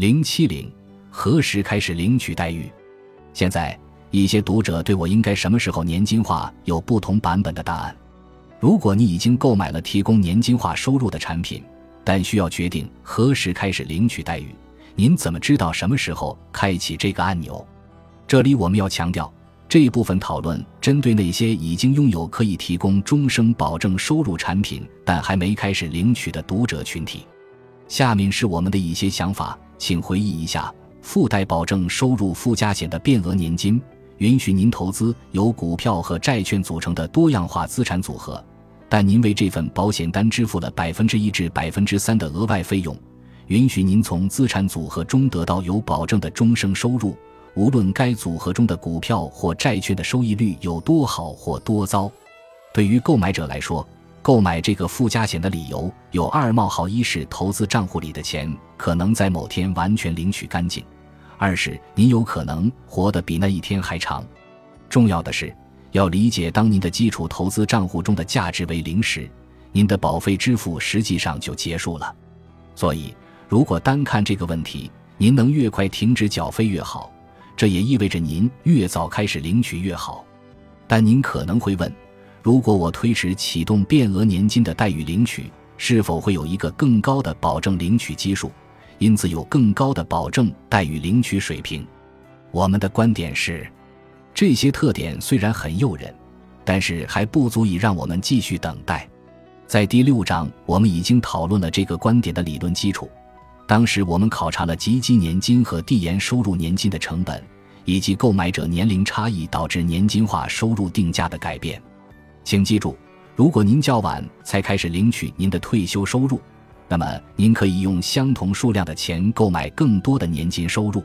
零七零，何时开始领取待遇？现在一些读者对我应该什么时候年金化有不同版本的答案。如果你已经购买了提供年金化收入的产品，但需要决定何时开始领取待遇，您怎么知道什么时候开启这个按钮？这里我们要强调。这一部分讨论针对那些已经拥有可以提供终生保证收入产品但还没开始领取的读者群体。下面是我们的一些想法，请回忆一下：附带保证收入附加险的变额年金，允许您投资由股票和债券组成的多样化资产组合，但您为这份保险单支付了百分之一至百分之三的额外费用，允许您从资产组合中得到有保证的终生收入。无论该组合中的股票或债券的收益率有多好或多糟，对于购买者来说，购买这个附加险的理由有二：冒号一是投资账户里的钱可能在某天完全领取干净；二是您有可能活得比那一天还长。重要的是，要理解，当您的基础投资账户中的价值为零时，您的保费支付实际上就结束了。所以，如果单看这个问题，您能越快停止缴费越好。这也意味着您越早开始领取越好，但您可能会问：如果我推迟启动变额年金的待遇领取，是否会有一个更高的保证领取基数，因此有更高的保证待遇领取水平？我们的观点是，这些特点虽然很诱人，但是还不足以让我们继续等待。在第六章，我们已经讨论了这个观点的理论基础。当时我们考察了积基年金和递延收入年金的成本，以及购买者年龄差异导致年金化收入定价的改变。请记住，如果您较晚才开始领取您的退休收入，那么您可以用相同数量的钱购买更多的年金收入。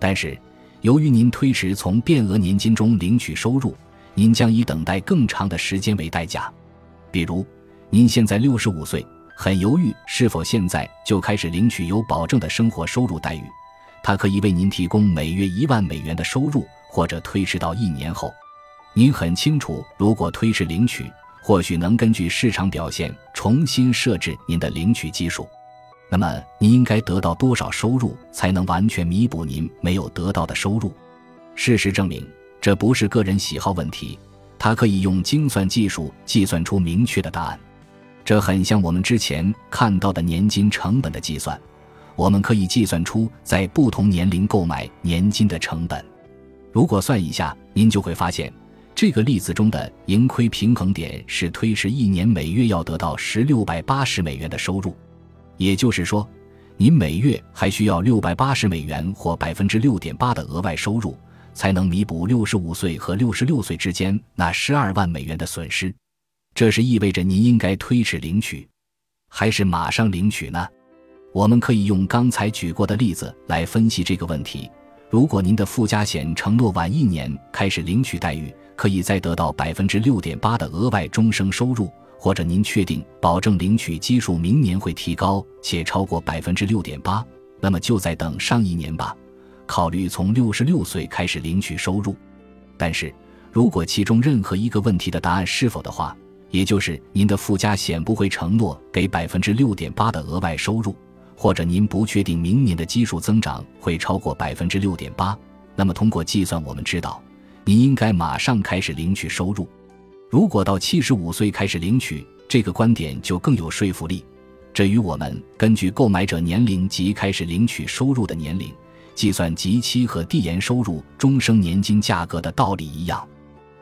但是，由于您推迟从变额年金中领取收入，您将以等待更长的时间为代价。比如，您现在六十五岁。很犹豫是否现在就开始领取有保证的生活收入待遇，它可以为您提供每月一万美元的收入，或者推迟到一年后。您很清楚，如果推迟领取，或许能根据市场表现重新设置您的领取基数。那么，您应该得到多少收入才能完全弥补您没有得到的收入？事实证明，这不是个人喜好问题，它可以用精算技术计算出明确的答案。这很像我们之前看到的年金成本的计算，我们可以计算出在不同年龄购买年金的成本。如果算一下，您就会发现，这个例子中的盈亏平衡点是推迟一年每月要得到十六百八十美元的收入，也就是说，您每月还需要六百八十美元或百分之六点八的额外收入，才能弥补六十五岁和六十六岁之间那十二万美元的损失。这是意味着您应该推迟领取，还是马上领取呢？我们可以用刚才举过的例子来分析这个问题。如果您的附加险承诺晚一年开始领取待遇，可以再得到百分之六点八的额外终生收入，或者您确定保证领取基数明年会提高且超过百分之六点八，那么就再等上一年吧，考虑从六十六岁开始领取收入。但是如果其中任何一个问题的答案是否的话，也就是您的附加险不会承诺给百分之六点八的额外收入，或者您不确定明年的基数增长会超过百分之六点八，那么通过计算我们知道，您应该马上开始领取收入。如果到七十五岁开始领取，这个观点就更有说服力。这与我们根据购买者年龄及开始领取收入的年龄计算即期和递延收入终生年金价格的道理一样，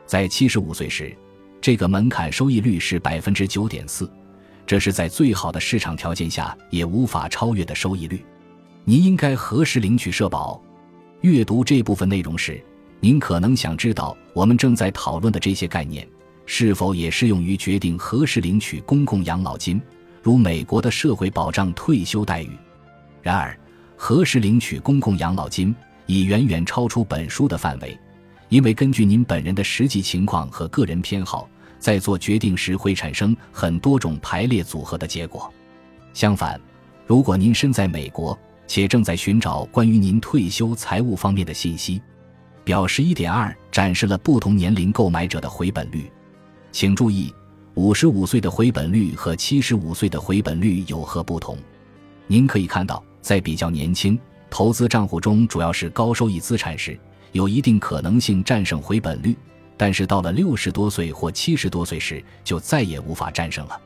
在七十五岁时。这个门槛收益率是百分之九点四，这是在最好的市场条件下也无法超越的收益率。您应该何时领取社保？阅读这部分内容时，您可能想知道我们正在讨论的这些概念是否也适用于决定何时领取公共养老金，如美国的社会保障退休待遇。然而，何时领取公共养老金已远远超出本书的范围。因为根据您本人的实际情况和个人偏好，在做决定时会产生很多种排列组合的结果。相反，如果您身在美国且正在寻找关于您退休财务方面的信息，表十一点二展示了不同年龄购买者的回本率。请注意，五十五岁的回本率和七十五岁的回本率有何不同？您可以看到，在比较年轻。投资账户中主要是高收益资产时，有一定可能性战胜回本率，但是到了六十多岁或七十多岁时，就再也无法战胜了。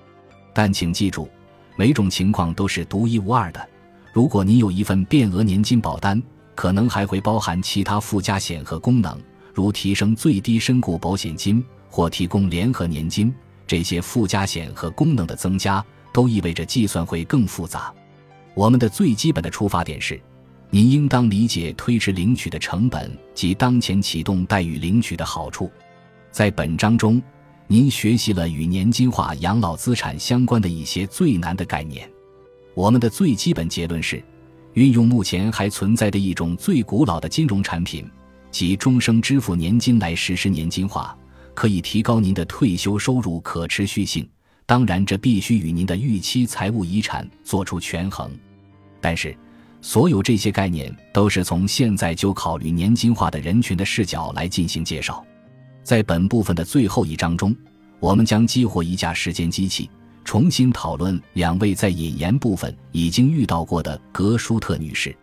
但请记住，每种情况都是独一无二的。如果您有一份变额年金保单，可能还会包含其他附加险和功能，如提升最低身故保险金或提供联合年金。这些附加险和功能的增加，都意味着计算会更复杂。我们的最基本的出发点是，您应当理解推迟领取的成本及当前启动待遇领取的好处。在本章中，您学习了与年金化养老资产相关的一些最难的概念。我们的最基本结论是，运用目前还存在的一种最古老的金融产品，即终生支付年金来实施年金化。可以提高您的退休收入可持续性，当然，这必须与您的预期财务遗产做出权衡。但是，所有这些概念都是从现在就考虑年金化的人群的视角来进行介绍。在本部分的最后一章中，我们将激活一架时间机器，重新讨论两位在引言部分已经遇到过的格舒特女士。